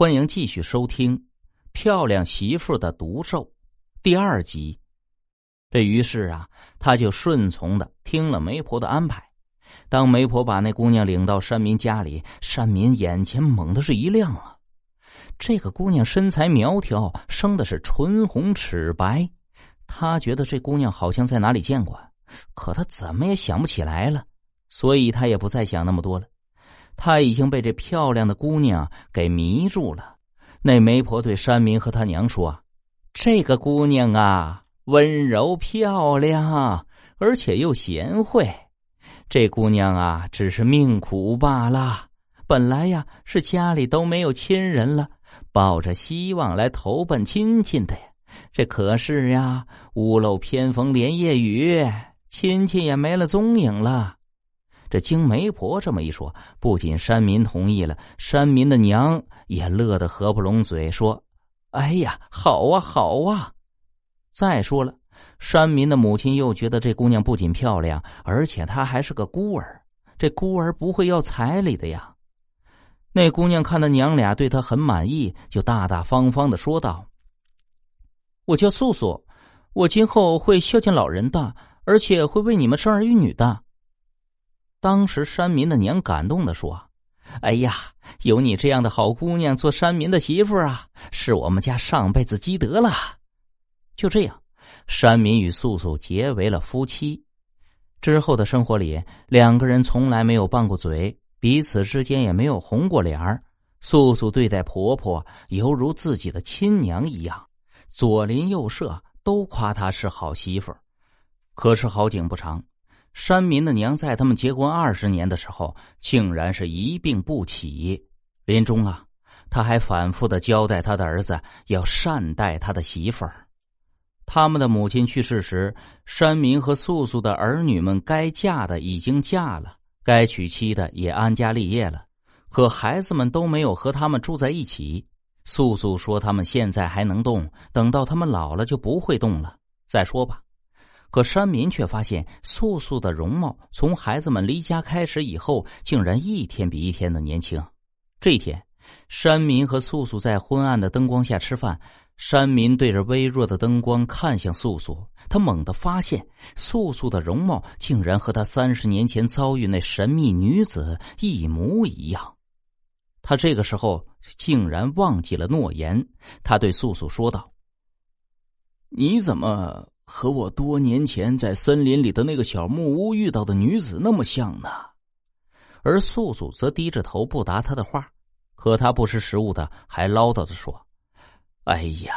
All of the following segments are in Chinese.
欢迎继续收听《漂亮媳妇的毒咒》第二集。这于是啊，他就顺从的听了媒婆的安排。当媒婆把那姑娘领到山民家里，山民眼前猛的是一亮啊！这个姑娘身材苗条，生的是唇红齿白。他觉得这姑娘好像在哪里见过，可他怎么也想不起来了，所以他也不再想那么多了。他已经被这漂亮的姑娘给迷住了。那媒婆对山民和他娘说：“这个姑娘啊，温柔漂亮，而且又贤惠。这姑娘啊，只是命苦罢了。本来呀，是家里都没有亲人了，抱着希望来投奔亲戚的呀。这可是呀，屋漏偏逢连夜雨，亲戚也没了踪影了。”这经媒婆这么一说，不仅山民同意了，山民的娘也乐得合不拢嘴，说：“哎呀，好啊，好啊！”再说了，山民的母亲又觉得这姑娘不仅漂亮，而且她还是个孤儿，这孤儿不会要彩礼的呀。那姑娘看到娘俩对她很满意，就大大方方的说道：“我叫素素，我今后会孝敬老人的，而且会为你们生儿育女的。”当时山民的娘感动的说：“哎呀，有你这样的好姑娘做山民的媳妇啊，是我们家上辈子积德了。”就这样，山民与素素结为了夫妻。之后的生活里，两个人从来没有拌过嘴，彼此之间也没有红过脸儿。素素对待婆婆犹如自己的亲娘一样，左邻右舍都夸她是好媳妇可是好景不长。山民的娘在他们结婚二十年的时候，竟然是一病不起。临终啊，他还反复的交代他的儿子要善待他的媳妇儿。他们的母亲去世时，山民和素素的儿女们该嫁的已经嫁了，该娶妻的也安家立业了，可孩子们都没有和他们住在一起。素素说：“他们现在还能动，等到他们老了就不会动了。再说吧。”可山民却发现，素素的容貌从孩子们离家开始以后，竟然一天比一天的年轻。这一天，山民和素素在昏暗的灯光下吃饭。山民对着微弱的灯光看向素素，他猛地发现，素素的容貌竟然和他三十年前遭遇那神秘女子一模一样。他这个时候竟然忘记了诺言，他对素素说道：“你怎么？”和我多年前在森林里的那个小木屋遇到的女子那么像呢，而素素则低着头不答他的话，可他不识时务的还唠叨着说：“哎呀，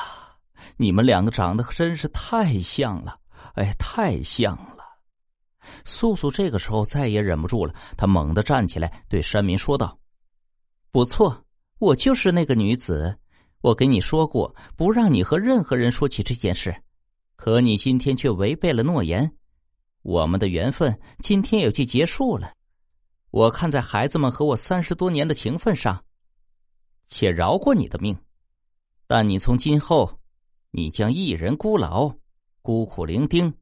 你们两个长得真是太像了，哎，太像了。”素素这个时候再也忍不住了，她猛地站起来对山民说道：“不错，我就是那个女子，我跟你说过，不让你和任何人说起这件事。”可你今天却违背了诺言，我们的缘分今天也就结束了。我看在孩子们和我三十多年的情分上，且饶过你的命。但你从今后，你将一人孤老，孤苦伶仃，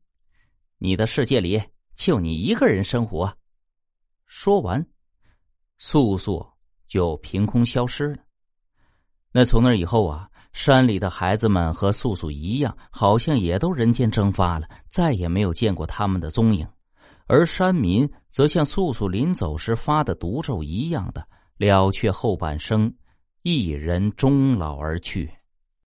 你的世界里就你一个人生活。说完，素素就凭空消失了。那从那以后啊。山里的孩子们和素素一样，好像也都人间蒸发了，再也没有见过他们的踪影。而山民则像素素临走时发的毒咒一样的了却后半生，一人终老而去。